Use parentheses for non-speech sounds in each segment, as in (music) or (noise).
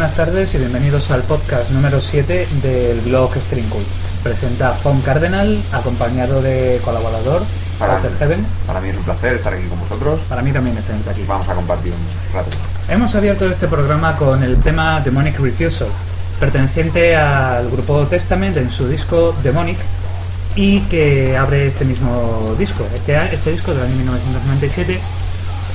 Buenas tardes y bienvenidos al podcast número 7 del blog String Cult. Presenta Fon Cardenal, acompañado de colaborador, Para, Walter Heaven. para mí es un placer estar aquí con vosotros. Para mí también estar aquí. Vamos a compartir un rato. Hemos abierto este programa con el tema Demonic Refusal, perteneciente al grupo Testament en su disco Demonic y que abre este mismo disco. Este, este disco del año 1997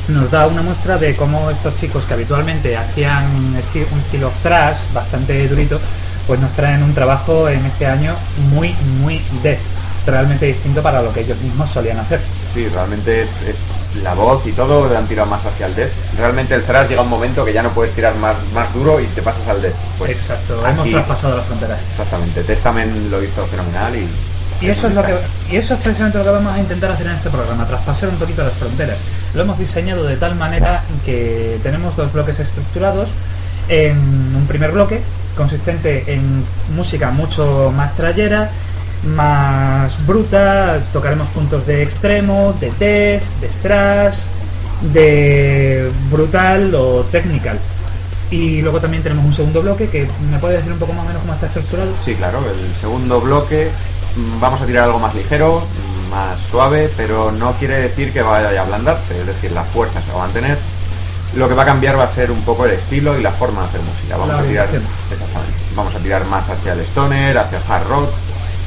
nos da una muestra de cómo estos chicos que habitualmente hacían un estilo thrash bastante durito, pues nos traen un trabajo en este año muy, muy death, realmente distinto para lo que ellos mismos solían hacer. Sí, realmente es, es la voz y todo han tirado más hacia el death. Realmente el thrash llega un momento que ya no puedes tirar más, más duro y te pasas al death. Pues Exacto, aquí- hemos traspasado las fronteras. Exactamente, Testament lo hizo fenomenal y... Y eso, es lo que, y eso es precisamente lo que vamos a intentar hacer en este programa, traspasar un poquito las fronteras. Lo hemos diseñado de tal manera que tenemos dos bloques estructurados. En un primer bloque, consistente en música mucho más trayera, más bruta, tocaremos puntos de extremo, de death, de thrash, de brutal o technical. Y luego también tenemos un segundo bloque que me puede decir un poco más o menos cómo está estructurado. Sí, claro, el segundo bloque mm, vamos a tirar algo más ligero, más suave, pero no quiere decir que vaya a ablandarse, es decir, la fuerza se va a mantener. Lo que va a cambiar va a ser un poco el estilo y la forma de hacer música. Vamos La a tirar, exactamente, vamos a tirar más hacia el stoner, hacia el hard rock,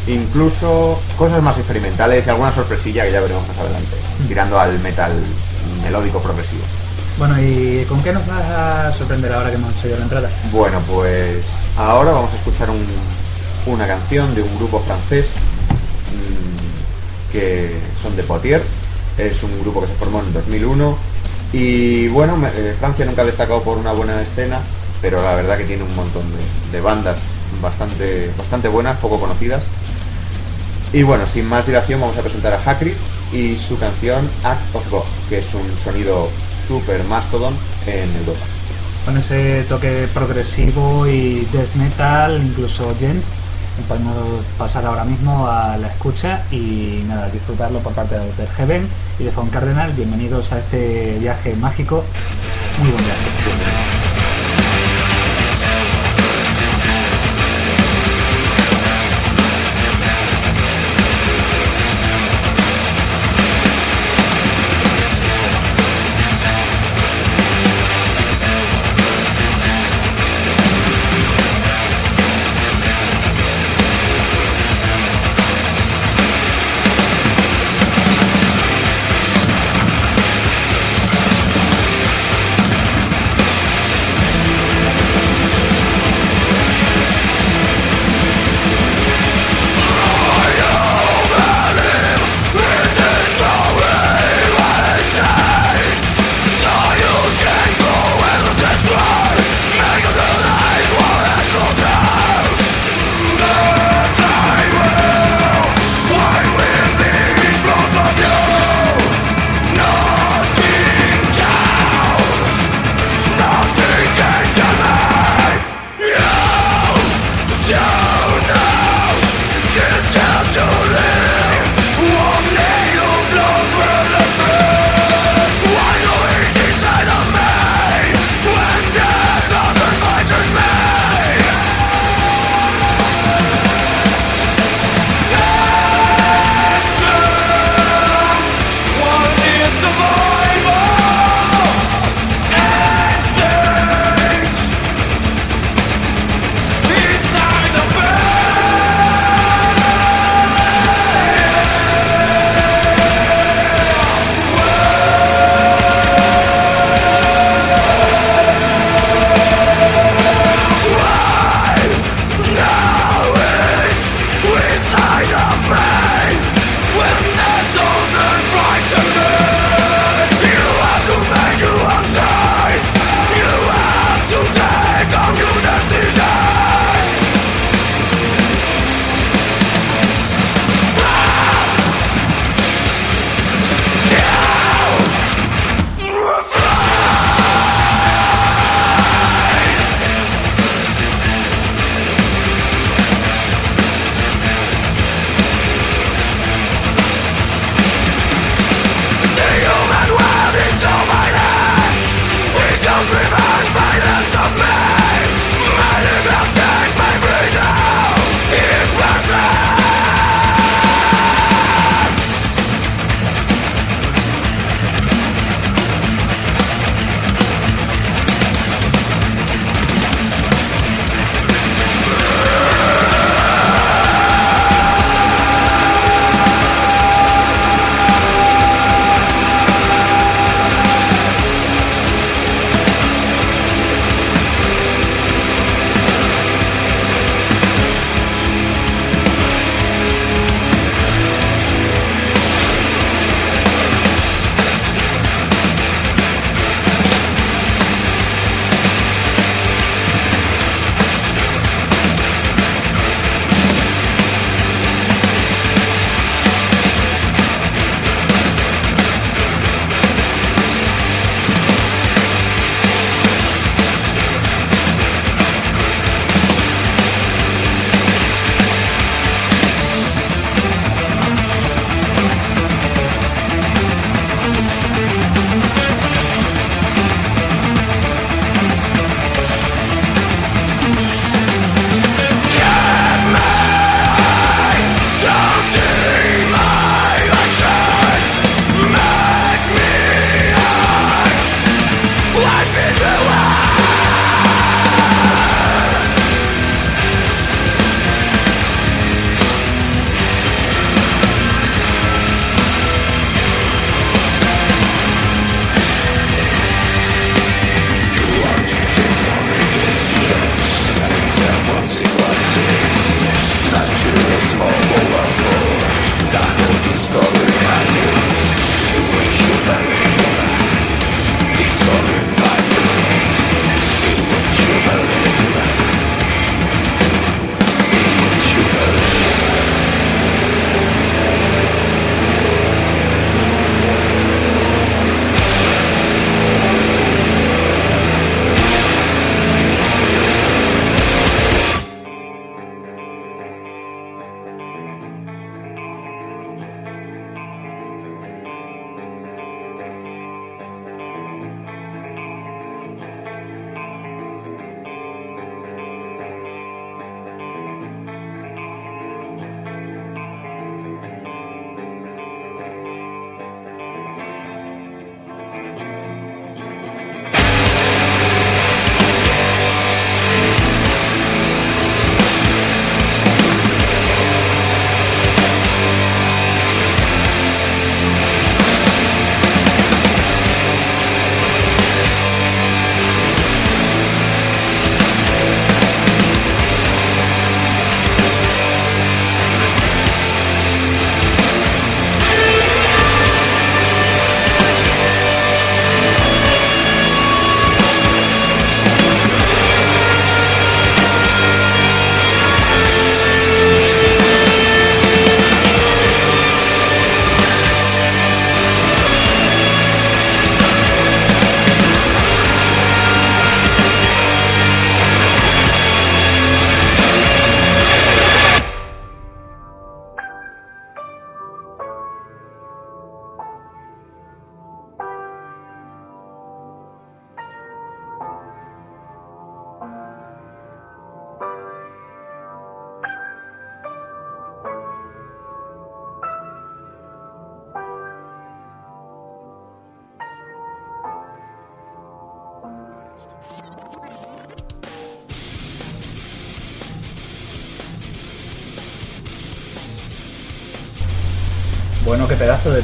incluso cosas más experimentales y alguna sorpresilla que ya veremos más adelante, tirando al metal melódico progresivo. Bueno, ¿y con qué nos vas a sorprender ahora que hemos hecho ya la entrada? Bueno, pues ahora vamos a escuchar un- una canción de un grupo francés mm, que son de Poitiers. Es un grupo que se formó en 2001 y bueno, eh, Francia nunca ha destacado por una buena escena, pero la verdad que tiene un montón de, bandas bastante, bastante buenas, poco conocidas. Y bueno, sin más dilación vamos a presentar a Hakri y su canción Act of God, que es un sonido super mastodon en el Dota. Con ese toque progresivo y death metal, incluso gent, podemos pasar ahora mismo a la escucha y nada, disfrutarlo por parte de Outer Heaven y de Fon Cardenal. Bienvenidos a este viaje mágico. Muy buen viaje.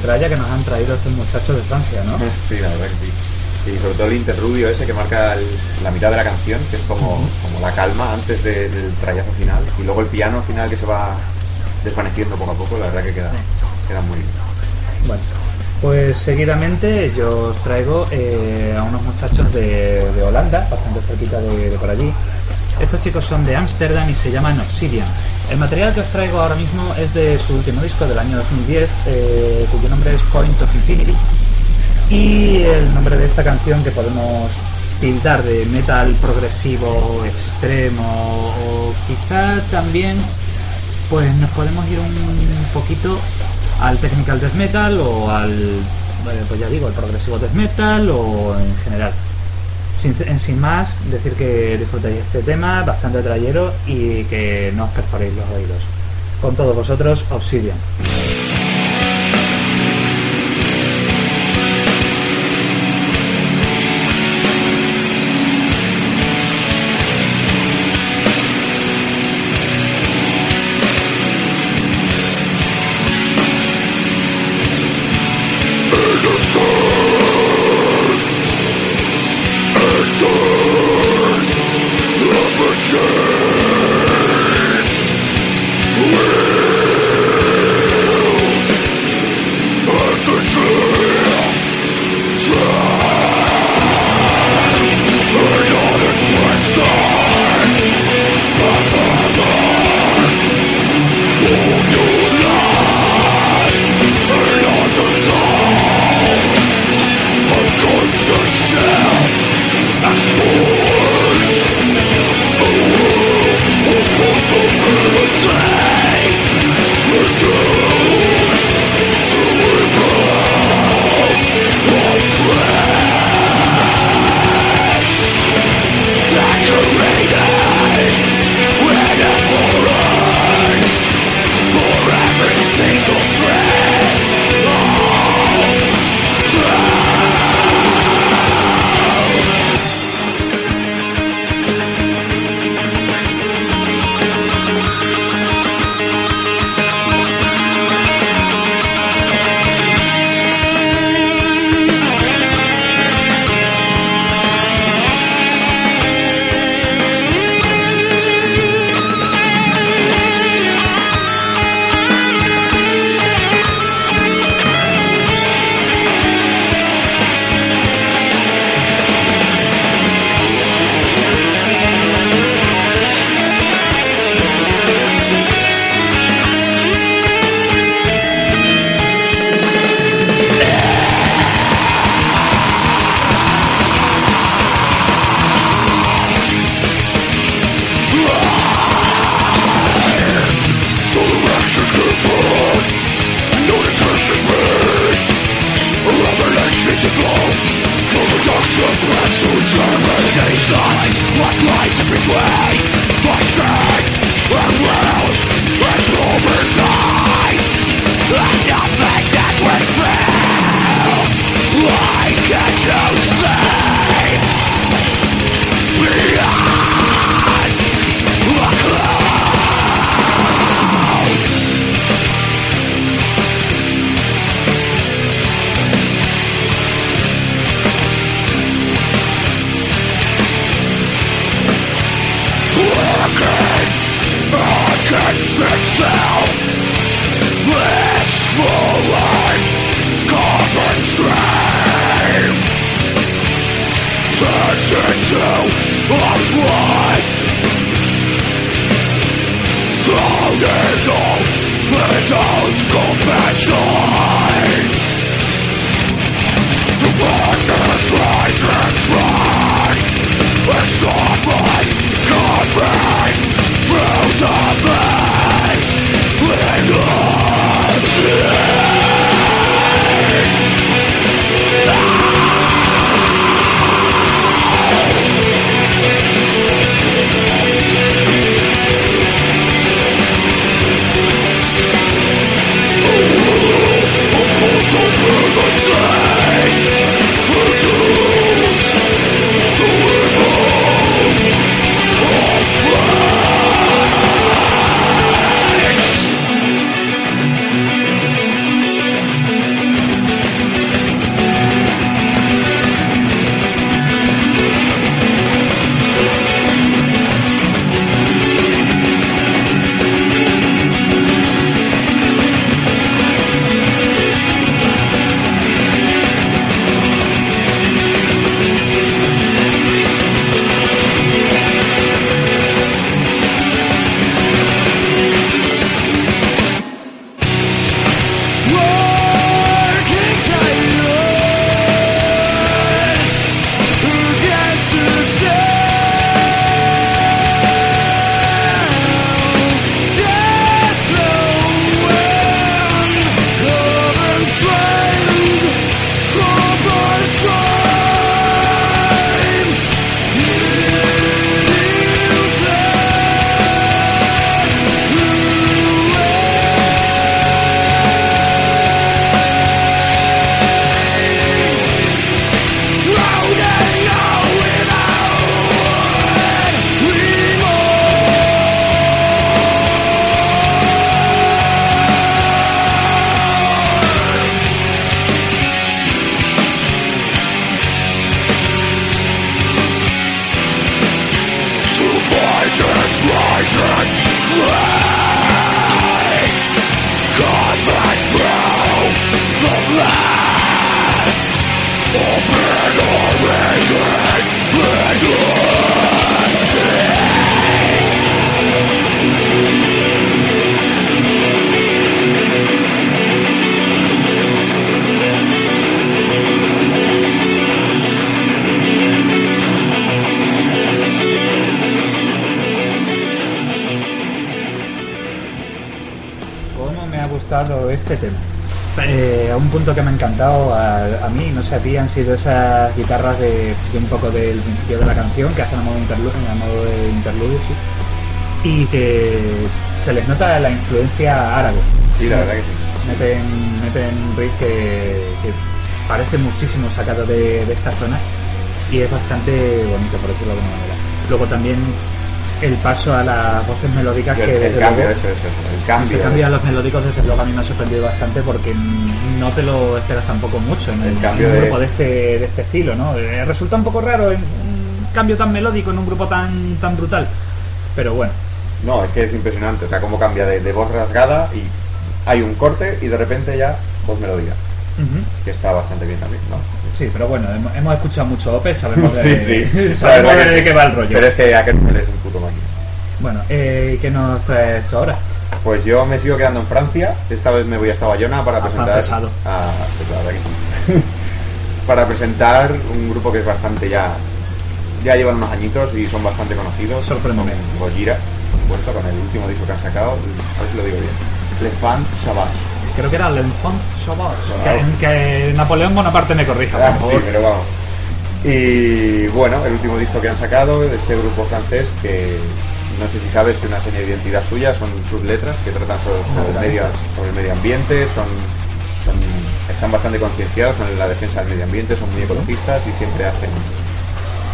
Qué pedazo de tralla que nos han traído estos muchachos de Francia, ¿no? Sí, la verdad que sí. Y sobre todo el interrubio ese que marca el- la mitad de la canción, que es como, como la calma antes de- del trayazo final. Y luego el piano final que se va desvaneciendo poco a poco, la verdad que queda, queda muy bien. Bueno, pues seguidamente yo os traigo eh, a unos muchachos de, de Holanda, bastante cerquita de, de por allí. Estos chicos son de Ámsterdam y se llaman Obsidian. El material que os traigo ahora mismo es de su último disco del año 2010, eh, cuyo nombre es Point of Infinity. Y el nombre de esta canción que podemos tildar de metal progresivo extremo o quizá también pues nos podemos ir un poquito al technical death metal o al eh, pues ya digo el progresivo death metal o en general sin, más decir que disfrutéis este tema bastante trayero y que no os perforéis los oídos. Con todos vosotros Obsidian ti han sido esas guitarras de, de un poco del principio de la canción que hacen a modo, interlu- a modo de interludio sí, y que se les nota la influencia árabe. Sí, la verdad que sí. Meten, meten riff que, que parece muchísimo sacado de, de esta zona y es bastante bonito, por decirlo de alguna manera. Luego también el paso a las voces melódicas El, que el desde cambio, luego, eso, eso, el cambio. ese cambio a los melódicos desde luego a mí me ha sorprendido bastante porque no te lo esperas tampoco mucho en, El en cambio un de- grupo de este, de este estilo, ¿no? Eh, resulta un poco raro en un cambio tan melódico en un grupo tan, tan brutal, pero bueno. No, es que es impresionante, o sea, cómo cambia de, de voz rasgada y hay un corte y de repente ya voz melodía, que está bastante bien también, ¿no? Sí, pero bueno, hemos, escuchado mucho OPE, sabemos (laughs) de, Sí, sí. Sabemos de qué va el rollo. Pero es que aquel es un puto máquina. Bueno, eh, ¿qué nos traes tú ahora? Pues yo me sigo quedando en Francia. Esta vez me voy hasta Bayona para presentar. Afrancesado. a- pues sí. (laughs) para presentar un grupo que es bastante ya. Ya llevan unos añitos y son bastante conocidos. Sorpréndeme. Con Gojira, por supuesto, con el último disco que han sacado. A ver si lo digo bien. Le Fan Savage. Creo que era L'Enfant Sauvage. Que, que Napoleón Bonaparte me corrija, por Ah, sí, favor. pero vamos. Y bueno, el último disco que han sacado de este grupo francés que no sé si sabes que una seña de identidad suya son sus letras que tratan sobre, sobre el, medio, sobre el medio ambiente, son, son- están bastante concienciados con la defensa del medio ambiente, son muy ecologistas y siempre hacen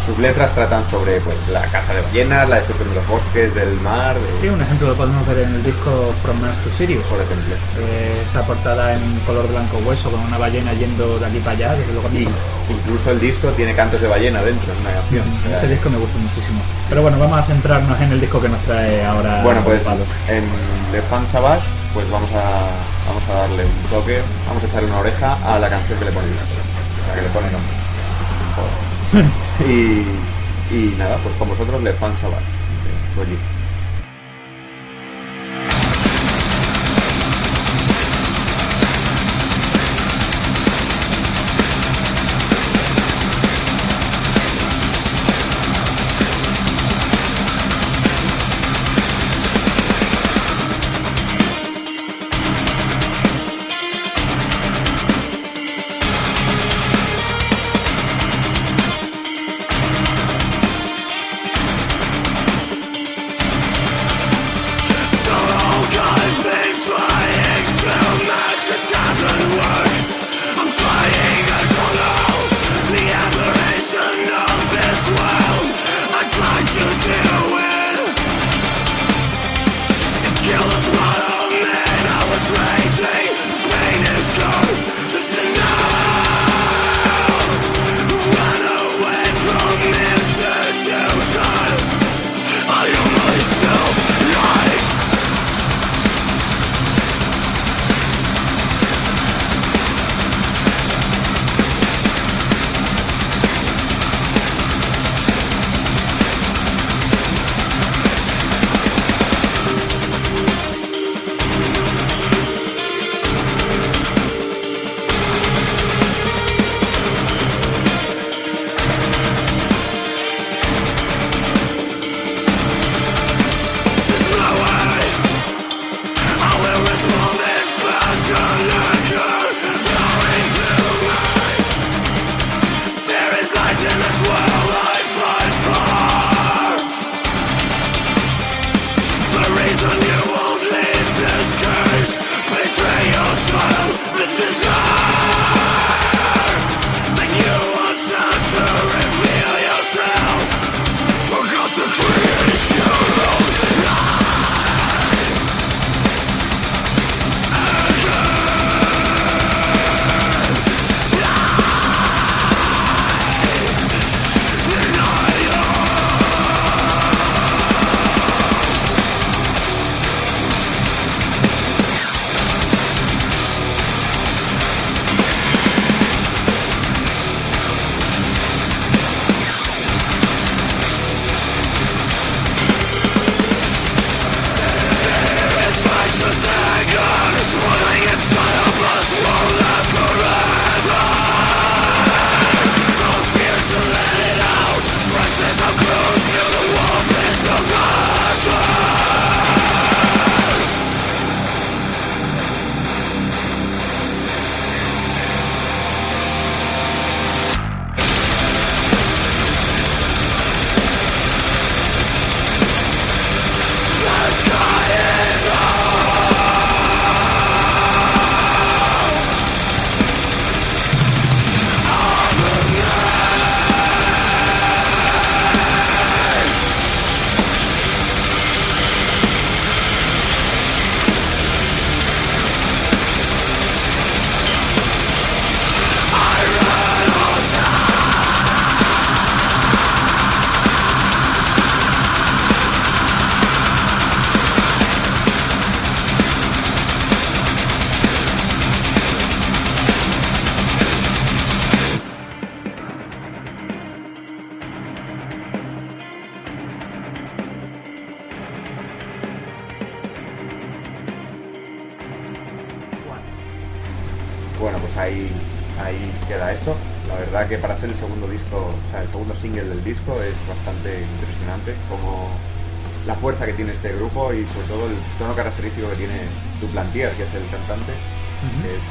sus letras tratan sobre pues la caza de ballenas, la destrucción de los bosques, del mar, de- Sí, un ejemplo lo podemos ver en el disco From Mars to Sirius. por ejemplo. Eh, esa portada en color blanco hueso con una ballena yendo de aquí para allá, desde luego Y incluso el disco tiene cantos de ballena dentro, es una canción. Sea, Ese disco me gusta muchísimo. Pero bueno, vamos a centrarnos en el disco que nos trae ahora. Bueno, pues Pablo. en Le Fan Savage, pues vamos a, vamos a darle un toque, vamos a echarle una oreja a la canción que le pone. O sea, que le pone nombre. Joder. (laughs) y, y nada, pues con vosotros Le Fan de o sea, el segundo single del disco es bastante impresionante como la fuerza que tiene este grupo y sobre todo el tono característico que tiene Duplantier, que es el cantante. Ujú. es,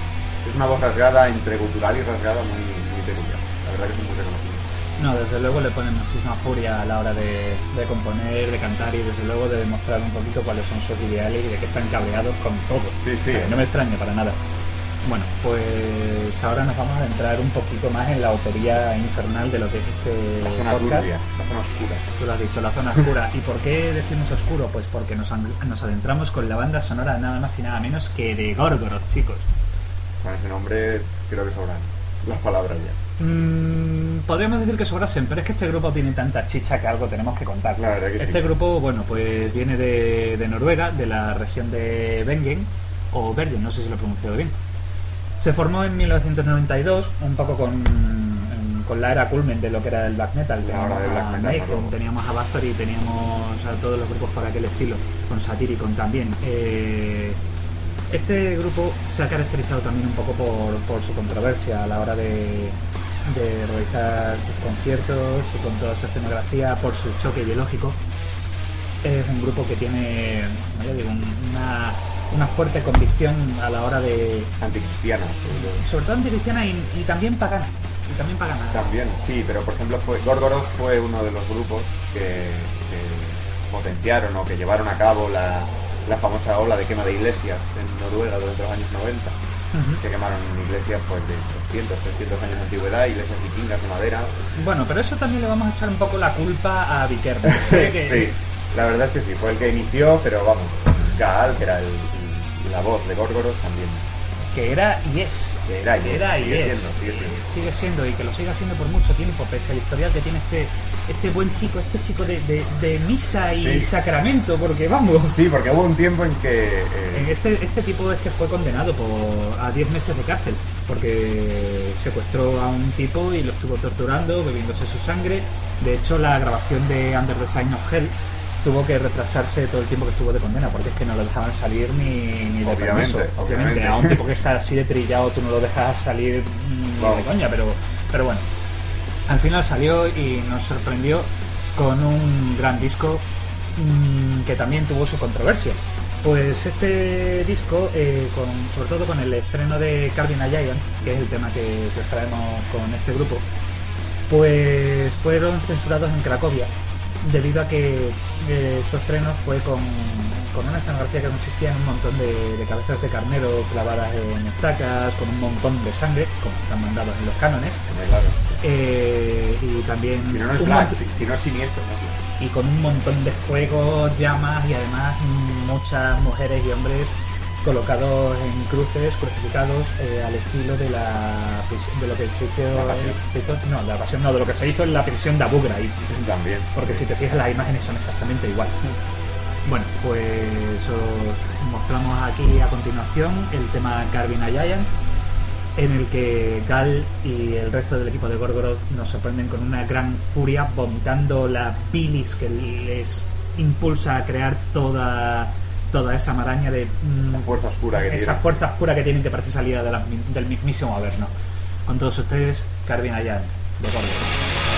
es una voz rasgada, entre cultural y rasgada, muy, muy peculiar. La verdad que es un muy reconocido. No, desde luego le ponen muchísima furia a la hora de, de componer, de cantar y desde luego de demostrar un poquito cuáles son sus ideales y de que están cabreados con todo. Sí, sí. No me extraña para nada. Bueno, pues ahora nos vamos a entrar un poquito más en la opería infernal de lo que es este La zona podcast. turbia, la zona oscura. Tú lo has dicho, la zona oscura. ¿Y por qué decimos oscuro? Pues porque nos, adentramos con la banda sonora nada más y nada menos que de Gorgoroth, chicos. Con ese nombre creo que sobran las palabras ya. Mm, podríamos decir que sobrasen, pero es que este grupo tiene tanta chicha que algo tenemos que contar. La verdad que sí. este grupo, bueno, pues viene de, de Noruega, de la región de Bengen, o Bergen, no sé si lo he pronunciado bien. Se formó en 1992, un poco con, con la era culmen de lo que era el black metal. Teníamos del black a metal, teníamos a Bathory, teníamos a todos los grupos por aquel estilo, con Satyricon también. Eh, este grupo se ha caracterizado también un poco por, por su controversia a la hora de, de realizar sus conciertos y con toda su escenografía, por su choque ideológico. Es un grupo que tiene, digo, un- una, una fuerte convicción a la hora de, Anticristiana. sobre todo. anticristiana y, y también pagana. Y también pagana. También, sí, pero por ejemplo fue Gorgoroth fue uno de los grupos que, que potenciaron o que llevaron a cabo la, la famosa ola de quema de iglesias en Noruega durante los años 90, Ujú. que quemaron iglesias pues de 200, 300 años de antigüedad, iglesias vikingas de madera. Bueno, pero eso también le vamos a echar un poco la culpa a Vikernes. ¿eh? (laughs) que- sí, la verdad es que sí, fue el que inició, pero vamos, Gaal, que era el- la voz de Gorgoroth también, que era y es. que era y es, Era y sigue es. siendo, sigue siendo. Sigue siendo y que lo siga siendo por mucho tiempo, pese al historial que tiene este este buen chico, este chico de, de- de misa y Sí. sacramento, porque vamos. Sí, porque hubo un tiempo en que... eh, En Este, este tipo es que fue condenado por, a 10 meses de cárcel porque secuestró a un tipo y lo estuvo torturando, bebiéndose su sangre. De hecho, la grabación de Under the Sign of Hell tuvo que retrasarse todo el tiempo que estuvo de condena porque es que no lo dejaban salir ni, ni de Obviamente, permiso. obviamente. A un tipo que está así de trillado tú no lo dejas salir ni de coña, pero, pero bueno. Al final salió y nos sorprendió con un gran disco mm, que también tuvo su controversia. Pues este disco, eh, con, sobre todo con el estreno de Carvin a Giant, que es el tema que, que os traemos con este grupo, pues fueron censurados en Cracovia debido a que eh, su estreno fue con, con una escenografía que consistía en un montón de, de cabezas de carnero clavadas en estacas, con un montón de sangre, como están mandados en los cánones, claro. eh, y también Si no, no es un black, mont- si, si no es siniestro, no es black. y con un montón de fuegos, llamas y además muchas mujeres y hombres colocados en cruces, crucificados eh, al estilo de la de lo que se hizo, La pasión. se hizo- no, la pasión no, de lo que se hizo en la prisión de Abu Ghraib. También. Porque si te fijas las imágenes son exactamente iguales. Bueno, pues os mostramos aquí a continuación el tema Carvin Giant, en el que Gal y el resto del equipo de Gorgoroth nos sorprenden con una gran furia, vomitando la bilis que les impulsa a crear toda, toda esa maraña de... mm, La fuerza oscura que esa tiene. fuerza oscura que tienen que parece salida de la- del mismísimo Averno. Con todos ustedes, Carvin a Giant, de.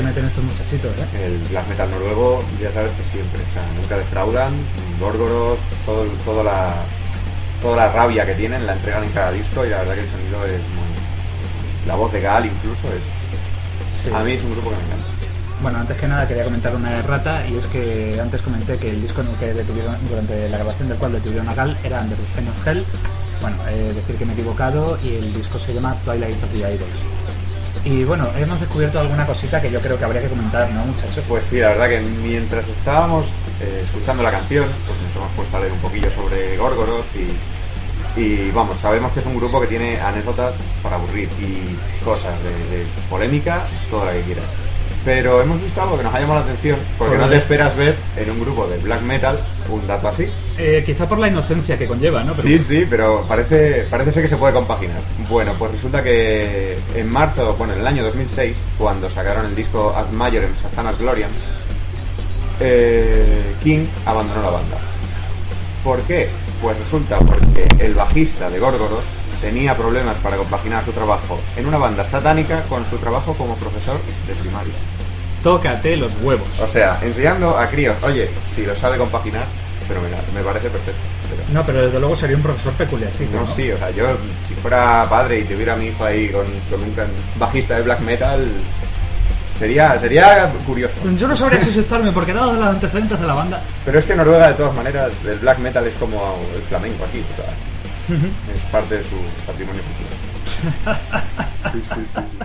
Que meten estos muchachitos, ¿eh? El black metal noruego, ya sabes que siempre, o sea, nunca defraudan, Gorgoroth, todo, toda la toda la rabia que tienen la entregan en cada disco y la verdad que el sonido es muy... La voz de Gal incluso es... Sí. A mí es un grupo que me encanta. Bueno, antes que nada quería comentar una errata y es que antes comenté que el disco en el que detuvieron, durante la grabación del cual detuvieron a Gal era Under the Sign of Hell. Bueno, eh, decir que me he equivocado y el disco se llama Twilight of the Idols. Y bueno, hemos descubierto alguna cosita que yo creo que habría que comentar, ¿no, muchachos? Pues sí, la verdad que mientras estábamos eh, escuchando la canción, pues nos hemos puesto a leer un poquillo sobre Gorgoroth y, y vamos, sabemos que es un grupo que tiene anécdotas para aburrir y cosas de, de polémica, toda la que quieras. Pero hemos visto algo que nos ha llamado la atención, porque no te esperas ver en un grupo de black metal un dato así. Eh, quizá por la inocencia que conlleva, ¿no? Pero- Sí, sí, pero parece, parece ser que se puede compaginar. Bueno, pues resulta que en marzo, bueno, en el año 2006, cuando sacaron el disco Ad Majorem Satanas Gloriam, eh, King abandonó la banda. ¿Por qué? Pues resulta porque el bajista de Gorgoroth tenía problemas para compaginar su trabajo en una banda satánica con su trabajo como profesor de primaria. Tócate los huevos. O sea, enseñando a críos, oye, si lo sabe compaginar, fenomenal, me parece perfecto. pero- No, pero desde luego sería un profesor peculiar. no, sí, o sea, yo si fuera padre y tuviera a mi hijo ahí con, con un gran bajista de black metal, sería, sería curioso. Yo no sabría si asustarme porque dado los antecedentes de la banda... Pero es que Noruega, de todas maneras, el black metal es como el flamenco aquí, o sea, es parte de su patrimonio cultural. Sí, sí, sí, sí.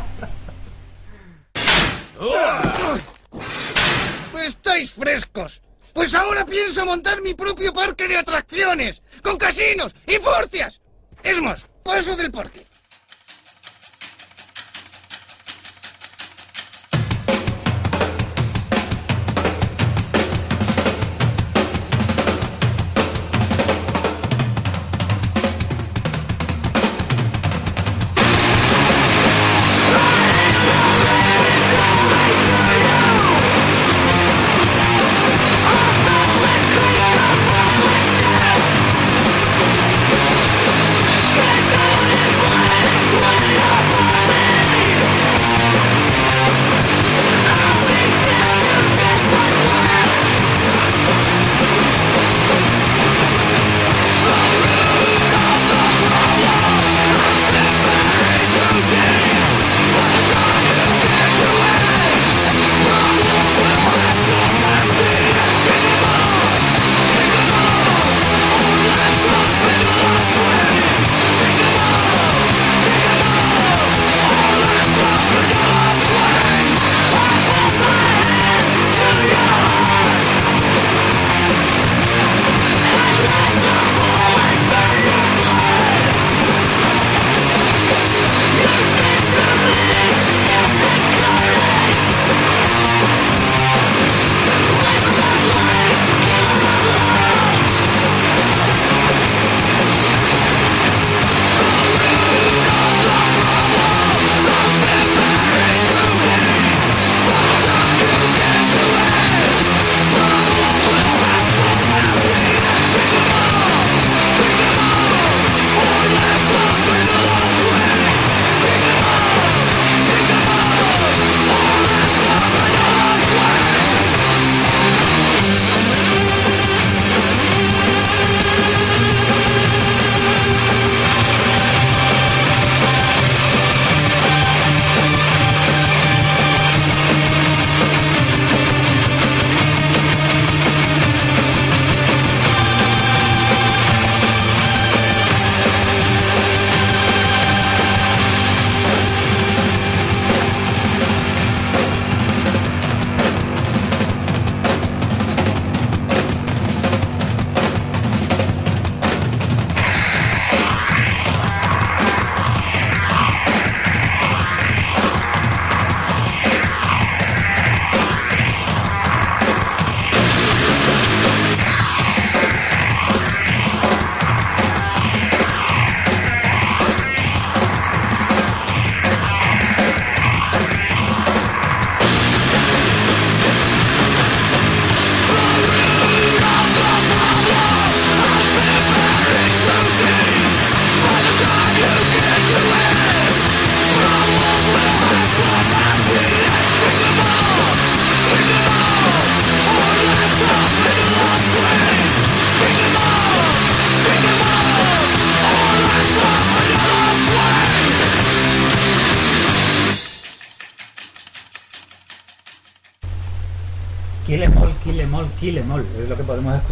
¡Estáis frescos! Pues ahora pienso montar mi propio parque de atracciones, con casinos y furcias. Es más, paso del parque.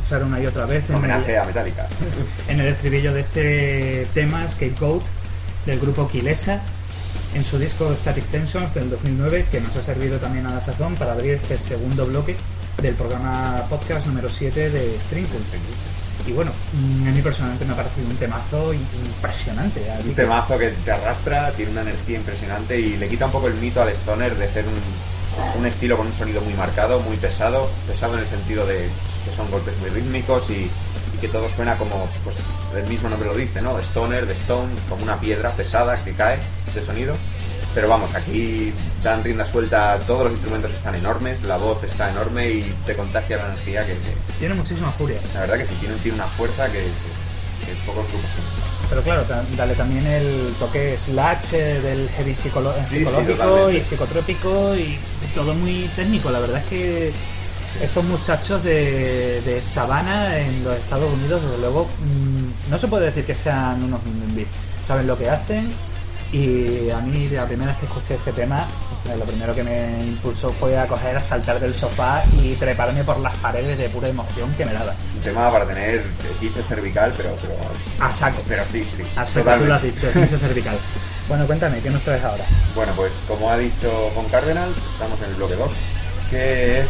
Escuchar una y otra vez en el, Homenaje a Metallica. (laughs) en el estribillo de este tema, Scapegoat, del grupo Kilesa, en su disco Static Tensions del 2009, que nos ha servido también a la sazón para abrir este segundo bloque del programa podcast número 7 de Stringful. Y bueno, mm, a mí personalmente me ha parecido un temazo impresionante. Un temazo que te arrastra, tiene una energía impresionante y le quita un poco el mito al stoner de ser un, un estilo con un sonido muy marcado, muy pesado, pesado en el sentido de son golpes muy rítmicos y, y que todo suena como, pues el mismo nombre lo dice, ¿no? De stoner, de stone, como una piedra pesada que cae de sonido. Pero vamos, aquí dan rienda suelta, todos los instrumentos están enormes, la voz está enorme y te contagia la energía que, que- Tiene muchísima furia. la verdad que sí, tiene, tiene una fuerza que, que- que pocos grupos tienen. Pero claro, dale también el toque slash eh, del heavy psicolo- Sí, psicológico y psicotrópico y todo muy técnico. La verdad es que estos muchachos de, de Savannah en los Estados Unidos, desde luego, mm, no se puede decir que sean unos nimbis. Saben lo que hacen y a mí la primera vez que escuché este tema, eh, lo primero que me impulsó fue a coger, a saltar del sofá y treparme por las paredes de pura emoción que me daba. Un tema para tener esguince cervical, pero, pero, A saco. pero sí, sí. A saco, tú lo has dicho, esguince cervical. Bueno, cuéntame, ¿qué nos traes ahora? Bueno, pues como ha dicho Von Cardenal, estamos en el bloque 2, que es,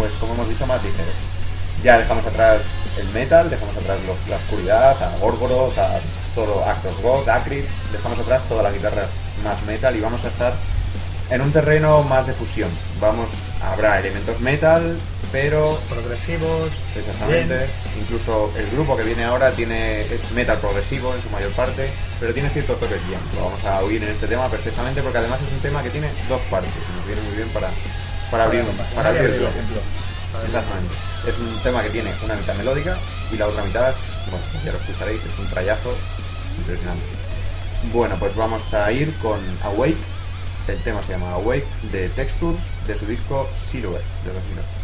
pues como hemos dicho, más ligero. Ya dejamos atrás el metal, dejamos atrás los- la oscuridad, a Gorgoroth, a todo Actos God, Acrid, dejamos atrás todas las guitarras más metal y vamos a estar en un terreno más de fusión. Vamos, habrá elementos metal, pero Progresivos, Exactamente. bien. Incluso el grupo que viene ahora tiene es metal progresivo en su mayor parte, pero tiene ciertos toques bien. Lo vamos a oír en este tema perfectamente porque además es un tema que tiene dos partes nos viene muy bien para, para abrir, para abrir el bloque. Exactamente. Es un tema que tiene una mitad melódica y la otra mitad, bueno, ya lo escucharéis, es un trayazo impresionante. Bueno, pues vamos a ir con Awake. El tema se llama Awake de Textures de su disco Silhouette de 2008.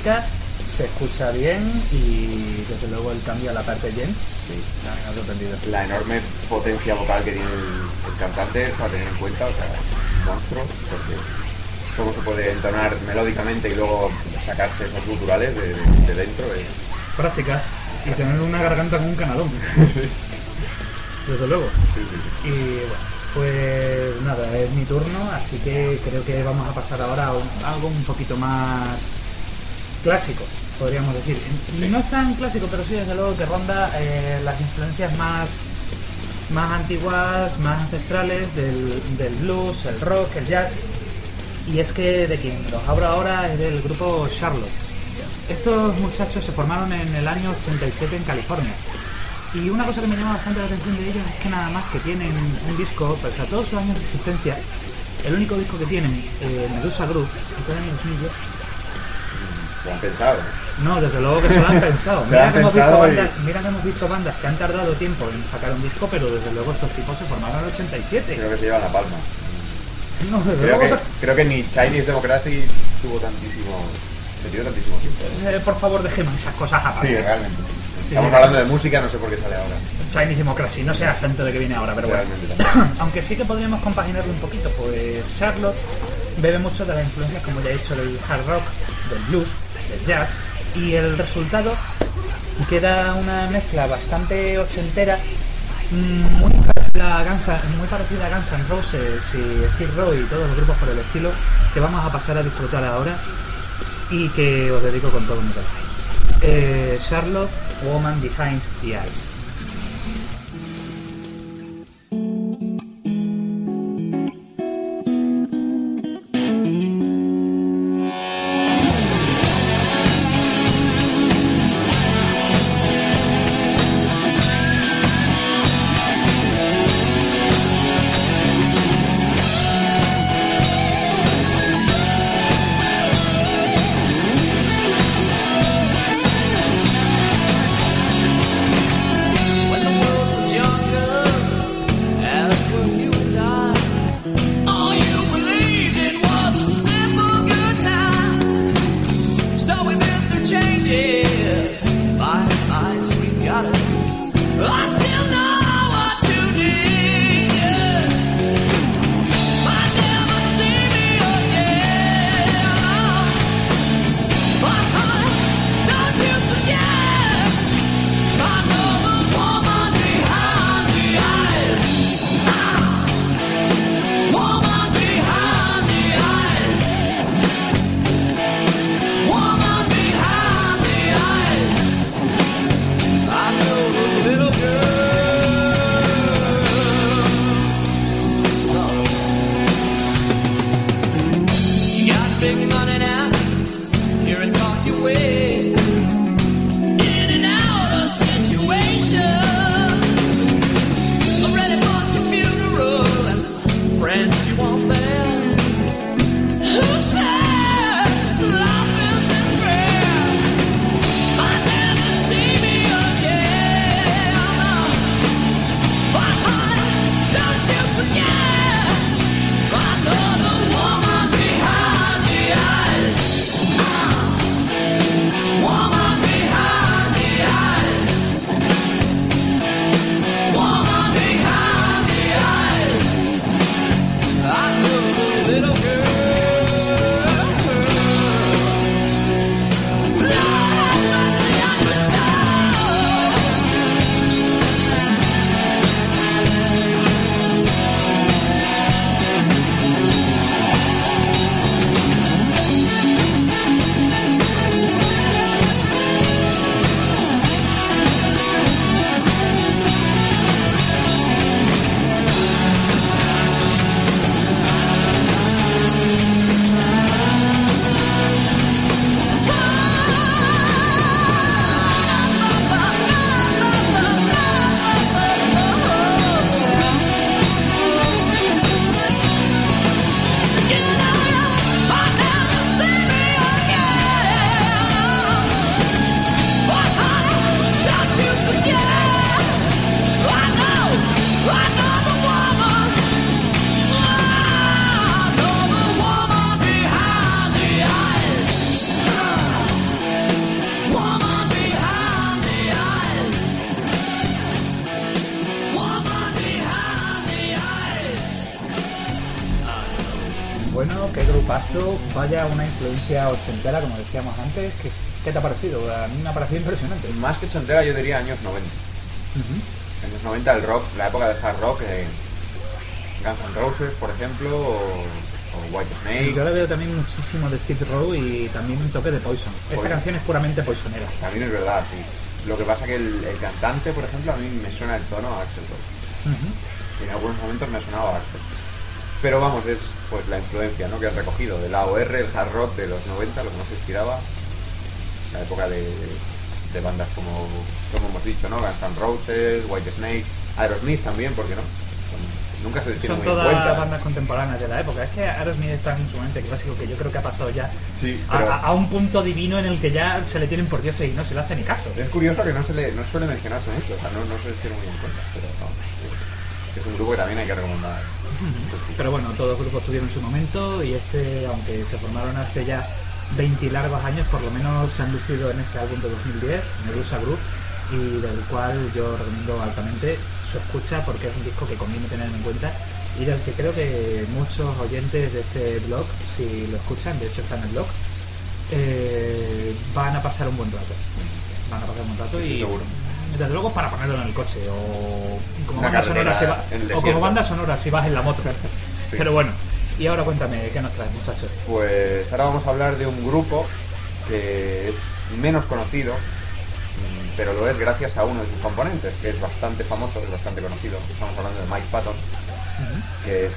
Se escucha bien y desde luego el cambio a la parte Jen Sí. me ha sorprendido. La enorme potencia vocal que tiene el, el cantante es para tener en cuenta, o sea, un monstruo, porque cómo se puede entonar melódicamente y luego sacarse esos guturales de, de- de dentro. es- Práctica y tener una garganta como un canadón. (laughs) Desde luego. sí, sí, sí. Y bueno, pues nada, es mi turno, así que creo que vamos a pasar ahora a un- algo un poquito más clásico, podríamos decir. No es tan clásico, pero sí desde luego que ronda eh, las influencias más más antiguas, más ancestrales del, del blues, el rock, el jazz. Y es que de quien los hablo ahora es del grupo Charlotte. Estos muchachos se formaron en el año 87 en California. Y una cosa que me llama bastante la atención de ellos es que nada más que tienen un disco, pese a todos sus años de existencia, el único disco que tienen, eh, Medusa todavía no es mío, Se lo han pensado. no, desde luego que se lo han pensado. (laughs) Mira han que, hemos visto y- bandas, mira que hemos visto bandas que han tardado tiempo en sacar un disco, pero desde luego estos tipos se formaron en el 87. Creo que se llevan la palma. (laughs) No, desde Creo luego que, se- creo que ni Chinese Democracy tuvo tantísimo. Se tiró tantísimo tiempo. ¿eh? Por favor, dejemos esas cosas aparte. Sí, realmente. Estamos sí. hablando de música, no sé por qué sale ahora. Chinese Democracy, no sea santo de que viene ahora, pero bueno. Realmente también. (clears throat) Aunque sí que podríamos compaginarlo un poquito, pues Charlotte bebe mucho de las influencias, como ya he dicho, del hard rock, del blues, y el resultado queda una mezcla bastante ochentera, mm, muy parecida a Guns, Roses y Skid Row y todos los grupos por el estilo, que vamos a pasar a disfrutar ahora y que os dedico con todo mi corazón. Eh, Charlotte, Woman Behind the Eyes. Antes. ¿Qué, qué te ha parecido? A mí me ha parecido impresionante. Más que chontera, yo diría años 90. Ujú. Años 90 el rock, la época de hard rock, eh, Guns N' Roses, por ejemplo, o, o White Snake. Yo le veo también muchísimo de Skid Row y también un toque de Poison. Esta canción es puramente poisonera. También es verdad, sí. Lo que pasa que el, el cantante, por ejemplo, a mí me suena el tono a Axel Rose. Y en algunos momentos me ha sonado a Axel. Pero vamos, es pues la influencia ¿no? que han recogido del AOR, el hard rock de los 90, lo que más inspiraba. La época de, de bandas como, como hemos dicho, ¿no? Guns N' Roses, White Snake, Aerosmith también, ¿por qué no? Son- nunca se les tiene Son muy en todas cuenta. bandas contemporáneas de la época. Es que Aerosmith está en su momento clásico que yo creo que ha pasado ya Sí, a, pero- a- a un punto divino en el que ya se le tienen por dioses y no se le hace ni caso. Es curioso que no se le no suele mencionarse mucho, o sea, no, no se les tiene muy en cuenta, pero no, es un grupo que también hay que recomendar. Pero bueno, todos los grupos tuvieron su momento y este, aunque se formaron hace ya 20 largos años, por lo menos se han lucido en este álbum de 2010, Medusa Group, y del cual yo recomiendo altamente su escucha porque es un disco que conviene tener en cuenta y del que creo que muchos oyentes de este blog, si lo escuchan, de hecho está en el blog, eh, van a pasar un buen rato. Van a pasar un buen rato y Seguro. desde luego para ponerlo en el coche o como, banda sonora, si va- o como banda sonora si vas en la moto. Sí. Pero bueno, y ahora cuéntame, ¿qué nos traes muchachos? Pues ahora vamos a hablar de un grupo que es menos conocido, mm, pero lo es gracias a uno de sus componentes, que es bastante famoso, es bastante conocido. Estamos hablando de Mike Patton, que es,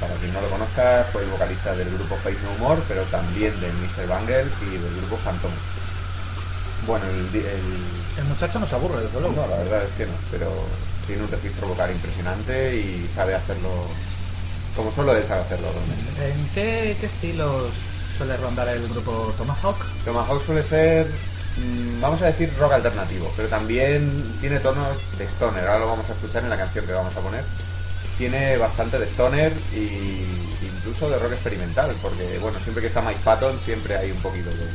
para quien no lo conozca, fue el vocalista del grupo Face No More, pero también de Mr. Bangles y del grupo Phantom. Bueno, el, el- El muchacho nos aburre, desde luego. no, la verdad es que no, pero tiene un registro vocal impresionante y sabe hacerlo como solo sabe hacerlo realmente. ¿En qué, qué estilos suele rondar el grupo Tomahawk? Tomahawk suele ser, mm, vamos a decir, rock alternativo, pero también tiene tonos de stoner. Ahora lo vamos a escuchar en la canción que vamos a poner. Tiene bastante de stoner y incluso de rock experimental, porque bueno, siempre que está Mike Patton siempre hay un poquito de...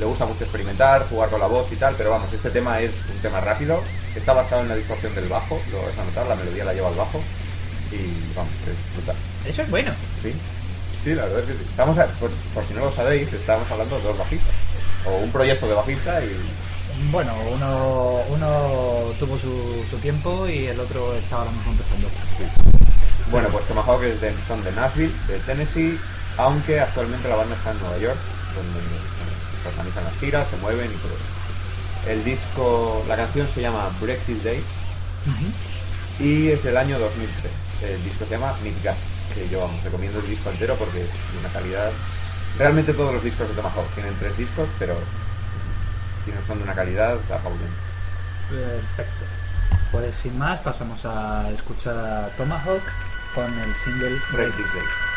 Le gusta mucho experimentar, jugar con la voz y tal, pero vamos, este tema es un tema rápido, está basado en la distorsión del bajo, lo vas a notar, la melodía la lleva al bajo y vamos, es brutal. Eso es bueno. Sí, sí, la verdad es que sí. Estamos, a- por, por si no lo sabéis, estamos hablando de dos bajistas. O un proyecto de bajista y... Bueno, uno, uno tuvo su, su tiempo y el otro está ahora mismo empezando. Sí. Bueno, pues Tomahawk es de, son de Nashville, de Tennessee, aunque actualmente la banda está en Nueva York, donde se organizan las giras, se mueven y todo eso. El disco, la canción se llama Break This Day y es del año 2003. El disco se llama Midgard, que yo vamos, recomiendo el disco entero porque es de una calidad... Realmente todos los discos de Tomahawk tienen tres discos, pero tienen- son de una calidad apabullante. Perfecto. Pues sin más, pasamos a escuchar a Tomahawk con el single Break This Day.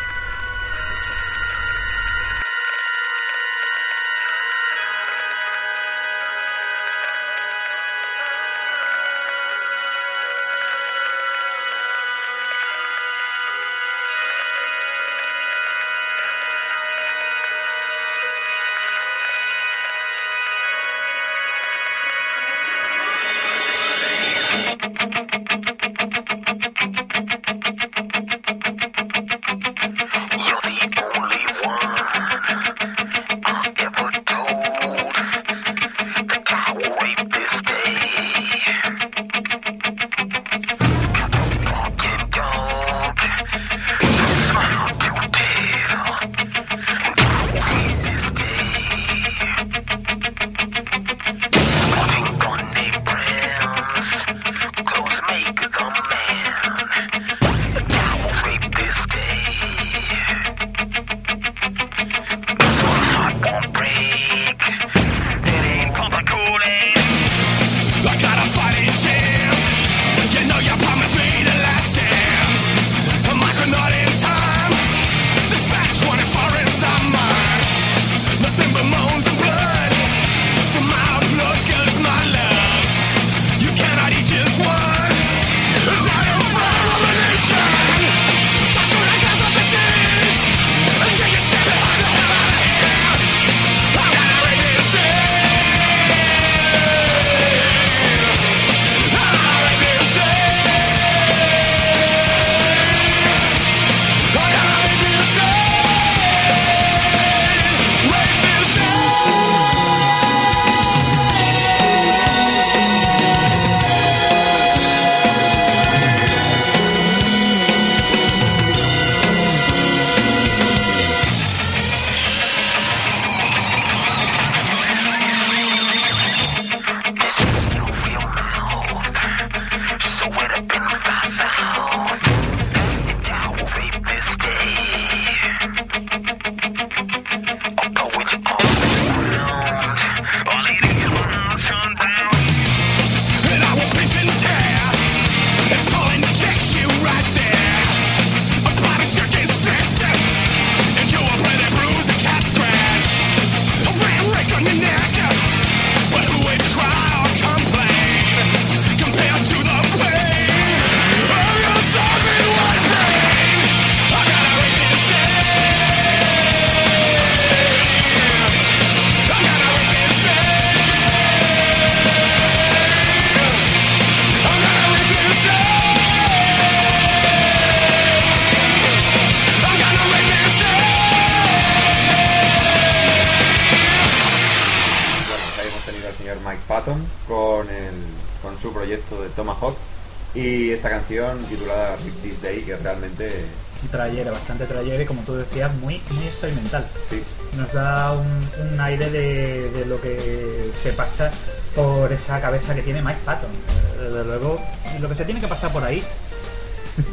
Decías, muy, muy experimental. sí, Nos da un, un aire de, de lo que se pasa por esa cabeza que tiene Mike Patton. Eh, Desde luego, lo que se tiene que pasar por ahí,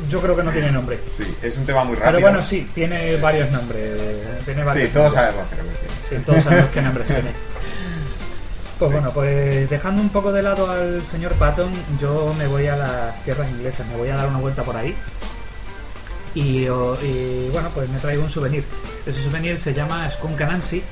yo creo que no tiene nombre. sí, es un tema muy rápido. Pero bueno, sí, tiene varios nombres. Tiene varios Sí, todos nombres. sabemos que no me entiendes. Sí, todos sabemos qué nombres (laughs) tiene. Pues bueno, pues dejando un poco de lado al señor Patton, yo me voy a las tierras inglesas, me voy a dar una vuelta por ahí. Y, o- y, bueno, pues me traigo un souvenir. Ese souvenir se llama Skunk Anansi.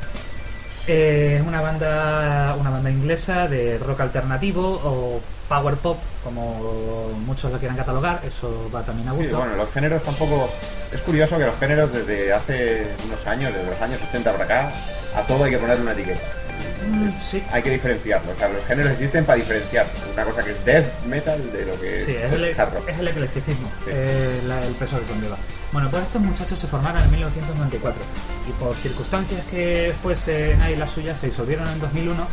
Eh, Es una banda, una banda inglesa de rock alternativo o power pop, como muchos lo quieran catalogar. Eso va también a Sí, gusto. bueno, los géneros tampoco. Es curioso que los géneros desde hace unos años, desde los años 80 para acá, a todo hay que poner una etiqueta. Sí, Hay que diferenciarlo. O sea, los géneros existen para diferenciar una cosa que es death metal de lo que Sí, es el, hard rock. es el eclecticismo, Sí. eh, la- el peso que conlleva. Bueno, pues estos muchachos se formaron en 1994 y por circunstancias que fuesen ahí las suyas se disolvieron en 2001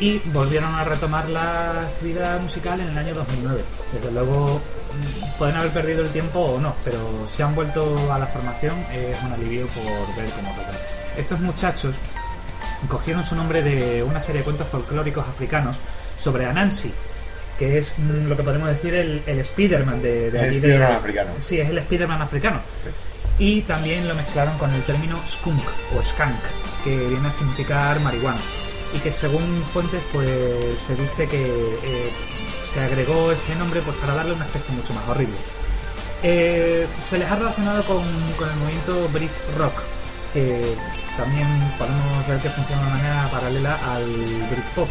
y volvieron a retomar la actividad musical en el año 2009. Desde luego mm, pueden haber perdido el tiempo o no, pero si han vuelto a la formación es un alivio por ver cómo tocan. Estos muchachos cogieron su nombre de una serie de cuentos folclóricos africanos sobre Anansi, que es mm, lo que podemos decir el, el Spiderman de, de El allí de- Spiderman africano. Sí, es el Spiderman africano. Y también lo mezclaron con el término skunk o skunk, que viene a significar marihuana. Y que según fuentes, pues se dice que eh, se agregó ese nombre pues para darle un aspecto mucho más horrible. Eh, se les ha relacionado con, con el movimiento Brit Rock, que también podemos ver que funciona de una manera paralela al Britpop.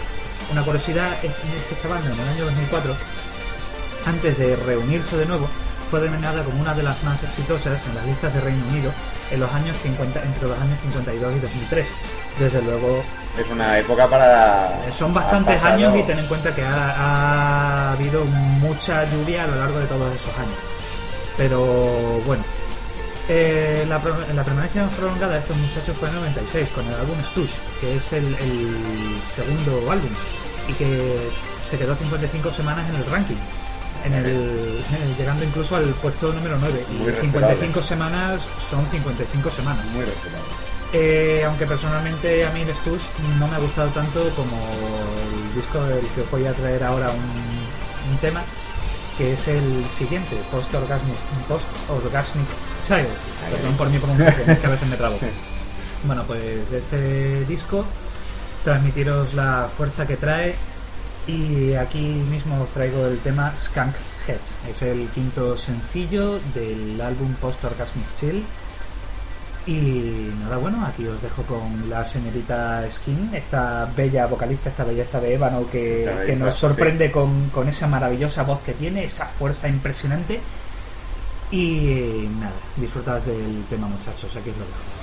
Una curiosidad es que esta banda en el año 2004, antes de reunirse de nuevo, fue denominada como una de las más exitosas en las listas de Reino Unido en los años 50, entre los años 52 y 2003. Desde luego Es una época para. eh, Son bastantes pasado- años y ten en cuenta que ha, ha habido mucha lluvia a lo largo de todos esos años. Pero bueno, eh, la, permanencia más prolongada de estos muchachos fue en el 96 con el álbum Stush, que es el, el segundo álbum y que se quedó 55 semanas en el ranking. En el, llegando incluso al puesto número 9 Muy y 55 respetable. semanas son 55 semanas Muy respetable. eh, aunque personalmente a mí el Stush no me ha gustado tanto como el disco del que os voy a traer ahora un, un tema, que es el siguiente, Post Orgasmic, Post Orgasmic Child. Perdón por mi pronunciación, es que a veces me trabo. (laughs) Bueno, pues de este disco transmitiros la fuerza que trae y aquí mismo os traigo el tema Skunk Heads. Es el quinto sencillo del álbum Post Orgasmic Chill. Y nada, bueno, aquí os dejo con la señorita Skin, esta bella vocalista, esta belleza de ébano que, que nos sorprende con, con esa maravillosa voz que tiene, esa fuerza impresionante. Y nada, disfrutad del tema muchachos, aquí os lo dejo.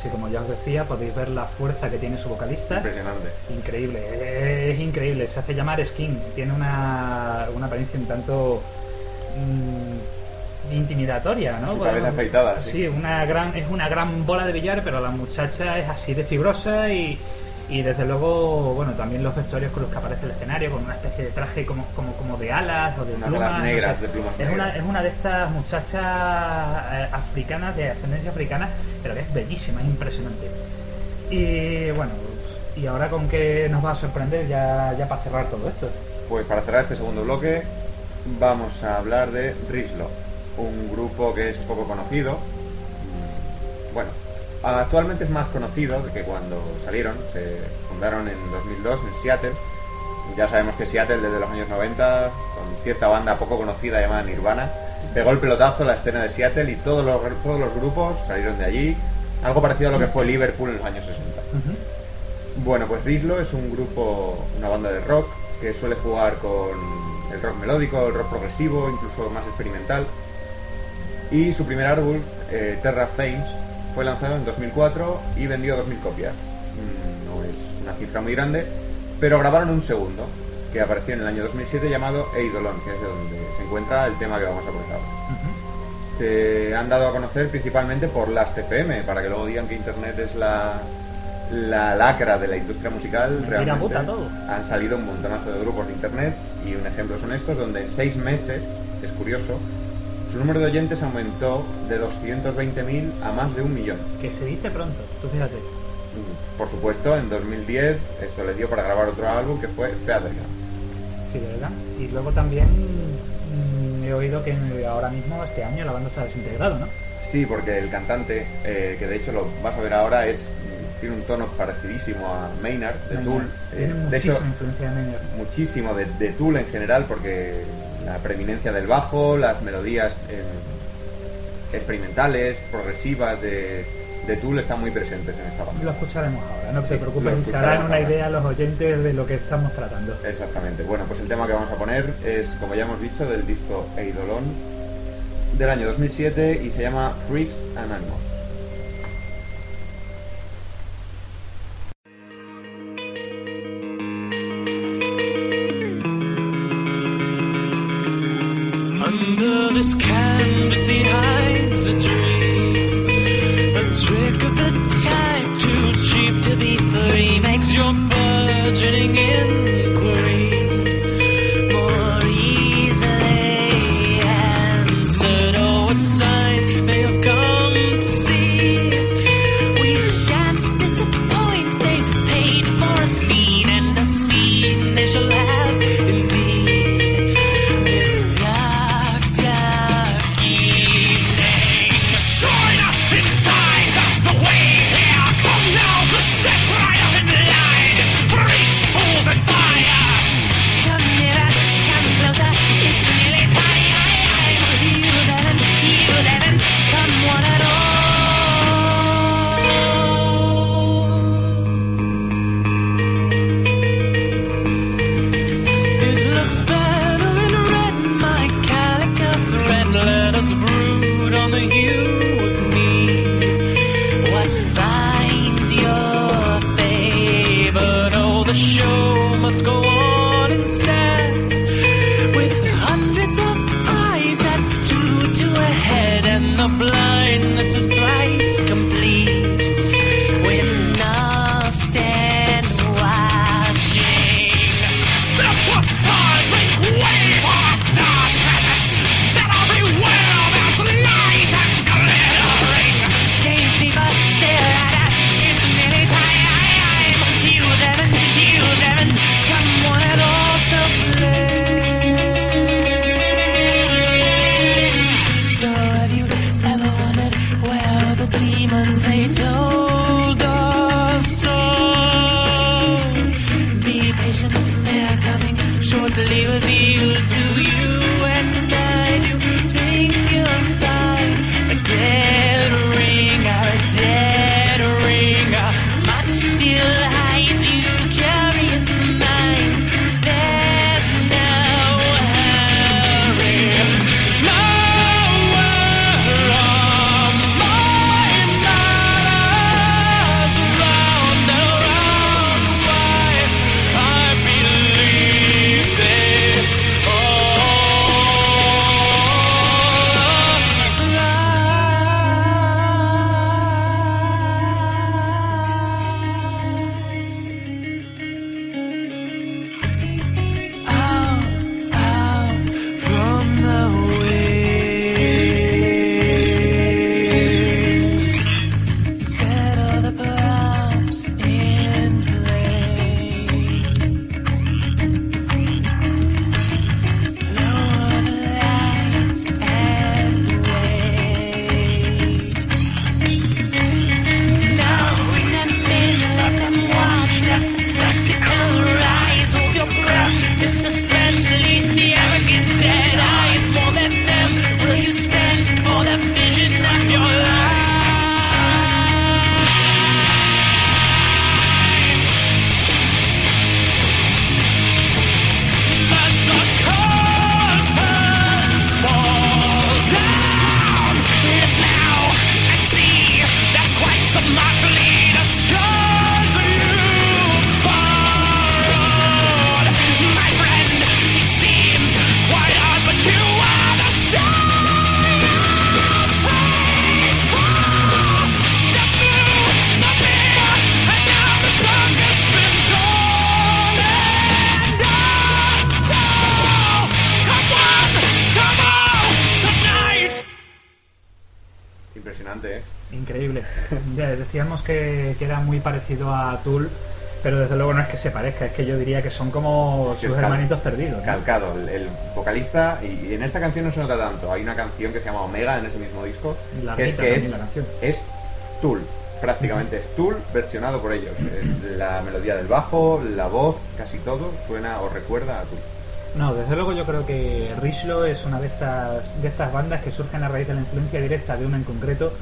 Anansi. Como ya os decía, podéis ver la fuerza que tiene su vocalista. Impresionante. Increíble, es increíble. Se hace llamar Skin. Tiene una, una apariencia un tanto mm, intimidatoria, ¿no? Su cabeza afeitada, sí. Sí, una gran, es una gran bola de billar, pero la muchacha es así de fibrosa y, y desde luego, bueno, también los vestuarios con los que aparece el escenario, con una especie de traje como, como, como de alas o de Unas plumas. no negras, sé. de plumas es, una, es una de estas muchachas eh, africanas, de ascendencia africana, pero que es bellísima, es impresionante. Y bueno, y ahora con qué nos va a sorprender ya, ya para cerrar todo esto. Pues para cerrar este segundo bloque vamos a hablar de Rislo, un grupo que es poco conocido. Bueno, actualmente es más conocido que cuando salieron, se fundaron en 2002 en Seattle. Ya sabemos que Seattle desde los años 90, con cierta banda poco conocida llamada Nirvana, pegó el pelotazo a la escena de Seattle y todos los, todos los grupos salieron de allí. Algo parecido a lo que fue Liverpool en los años 60. Bueno, pues Rislo es un grupo, una banda de rock que suele jugar con el rock melódico, el rock progresivo, incluso más experimental. Y su primer álbum, eh, Terra Fames, fue lanzado en 2004 y vendió 2.000 copias. Mm, No es una cifra muy grande, pero grabaron un segundo que apareció en el año 2007 llamado Eidolon, que es de donde se encuentra el tema que vamos a poner ahora se han dado a conocer principalmente por las TFM, para que luego digan que Internet es la, la lacra de la industria musical. Mentira realmente puta, todo. han salido un montonazo de grupos de Internet y un ejemplo son estos, donde en seis meses, es curioso, su número de oyentes aumentó de 220.000 a más de un millón. Que se dice pronto, tú fíjate. Mm, Por supuesto, en 2010 esto le dio para grabar otro álbum que fue de verdad. Y luego también mm, he oído que ahora mismo, este año, la banda se ha desintegrado, ¿no? Sí, porque el cantante, eh, que de hecho lo vas a ver ahora, es tiene un tono parecidísimo a Maynard de Tool. Eh, Tiene de muchísima hecho, influencia de Maynard. muchísimo de, de Tool en general, porque la preeminencia del bajo, las melodías eh, experimentales, progresivas de, de Tool están muy presentes en esta Lo banda. escucharemos ahora, no Sí, te lo preocupes, y se harán una idea los oyentes de lo que estamos tratando. Exactamente. Bueno, pues el tema que vamos a poner es, como ya hemos dicho, del disco Eidolon del año 2007 y se llama Freaks and Animals. Muy parecido a Tool, pero desde luego no es que se parezca, es que yo diría que son como Es que sus cal- hermanitos perdidos. ¿no? Calcado, el, el vocalista, y, y en esta canción no se nota tanto. Hay una canción que se llama Omega en ese mismo disco, Larguita que es que es, la canción. es Tool, prácticamente es Tool versionado por ellos. (laughs) Eh, La melodía del bajo, la voz, casi todo suena o recuerda a Tool. No, desde luego yo creo que Richlo es una de estas, de estas bandas que surgen a raíz de la influencia directa de una en concreto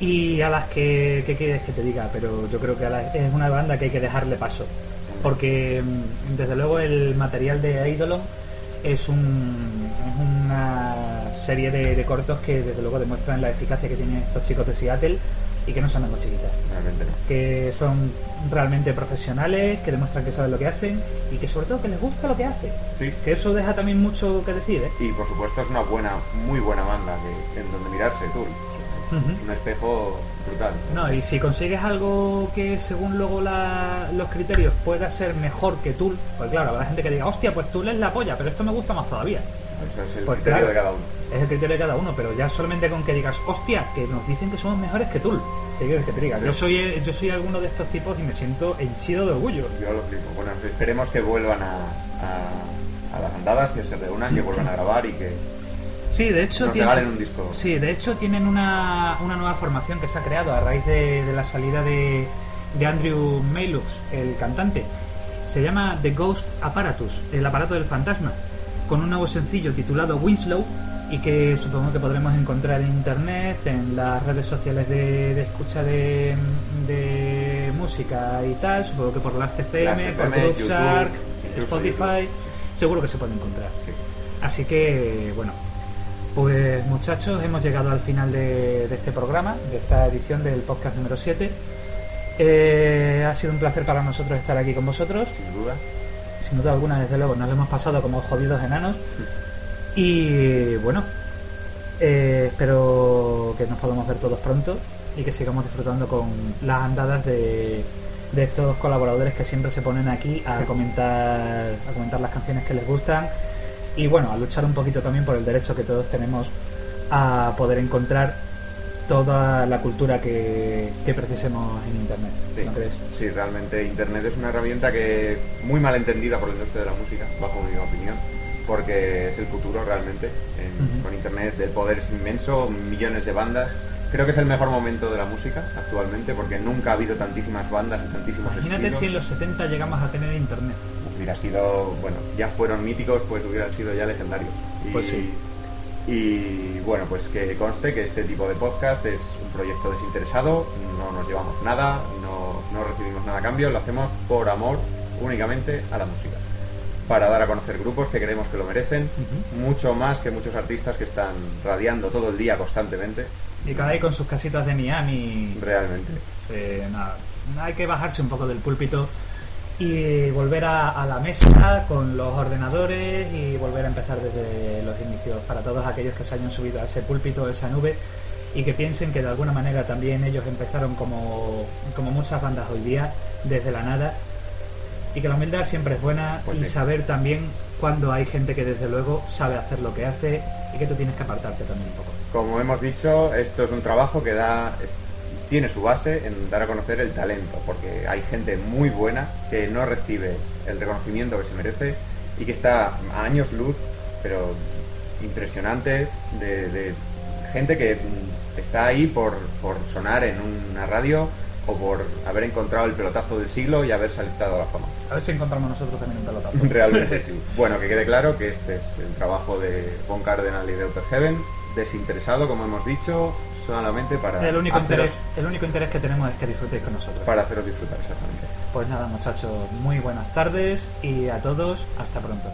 y a las que, ¿qué quieres que te diga? Pero yo creo que a la- es una banda que hay que dejarle paso. Porque mm, desde luego el material de Eidolon es, un, es una serie de, de cortos que desde luego demuestran la eficacia que tienen estos chicos de Seattle y que no son chiquitas Realmente no. que son realmente profesionales, que demuestran que saben lo que hacen y que sobre todo que les gusta lo que hacen. Sí. Que eso deja también mucho que decir, ¿eh? Y por supuesto es una buena, muy buena banda que, en donde mirarse, Tool. Un espejo brutal. No, y si consigues algo que según luego la- los criterios pueda ser mejor que Tool, pues claro, habrá gente que diga, hostia, pues Tool es la polla, pero esto me gusta más todavía. Eso es el Pues criterio claro. de cada uno. Es el criterio de cada uno, pero ya solamente con que digas, hostia, que nos dicen que somos mejores que Tool. ¿Qué quieres que te diga? Sí. Yo soy yo soy alguno de estos tipos y me siento henchido de orgullo. Yo lo flipo. Bueno, esperemos que vuelvan a, a- a las andadas, que se reúnan, que vuelvan a grabar y que Sí, de hecho nos tienen, un disco. Sí, de hecho tienen una, una nueva formación que se ha creado a raíz de, de la salida de, de Andrew Maylux, el cantante. Se llama The Ghost Apparatus, el aparato del fantasma, con un nuevo sencillo titulado Winslow y que supongo que podremos encontrar en internet, en las redes sociales de, de escucha de, de música y tal, supongo que por Last FM, Last por Groove YouTube, Shark, Spotify, seguro que se puede encontrar. Sí. Así que, bueno, pues muchachos, hemos llegado al final de, de este programa, de esta edición del podcast número 7. Eh, ha sido un placer para nosotros estar aquí con vosotros. Sin duda. Sin duda alguna, desde luego, nos lo hemos pasado como jodidos enanos. Y bueno, eh, espero que nos podamos ver todos pronto y que sigamos disfrutando con las andadas de, de estos colaboradores que siempre se ponen aquí a comentar, a comentar las canciones que les gustan y bueno, a luchar un poquito también por el derecho que todos tenemos a poder encontrar toda la cultura que, que precisemos en Internet. Sí. ¿No crees? Sí, realmente Internet es una herramienta que muy mal entendida por la industria de la música, bajo mi opinión, porque es el futuro realmente. En-. Con Internet el poder es inmenso, millones de bandas. Creo que es el mejor momento de la música actualmente, porque nunca ha habido tantísimas bandas y tantísimos Imagínate estilos. si en los 70 llegamos a tener Internet. Hubiera sido, bueno, ya fueron míticos, pues hubieran sido ya legendarios. Y, Pues sí. Y bueno, pues que conste que este tipo de podcast es un proyecto desinteresado, no nos llevamos nada, no, no recibimos nada a cambio, lo hacemos por amor únicamente a la música. Para dar a conocer grupos que creemos que lo merecen, mucho más que muchos artistas que están radiando todo el día constantemente, Y cada ahí con sus casitas de Miami. realmente. Eh, nada, hay que bajarse un poco del púlpito y volver a, a la mesa con los ordenadores y volver a empezar desde los inicios para todos aquellos que se hayan subido a ese púlpito, a esa nube y que piensen que de alguna manera también ellos empezaron como, como muchas bandas hoy día, desde la nada y que la humildad siempre es buena Pues y sí. saber también cuando hay gente que desde luego sabe hacer lo que hace y que tú tienes que apartarte también un poco. Como hemos dicho, esto es un trabajo que da, tiene su base en dar a conocer el talento, porque hay gente muy buena que no recibe el reconocimiento que se merece y que está a años luz, pero impresionantes, de, de gente que mm, está ahí por, por sonar en una radio o por haber encontrado el pelotazo del siglo y haber saltado a la fama. A ver si encontramos nosotros también un pelotazo. (laughs) Realmente (laughs) sí. Bueno, que quede claro que este es el trabajo de Von Cardenal y de Upper Heaven, desinteresado, como hemos dicho, solamente para El único, haceros- interés, el único interés que tenemos es que disfrutéis con nosotros. para haceros disfrutar exactamente. Pues nada, muchachos, muy buenas tardes y a todos, hasta pronto.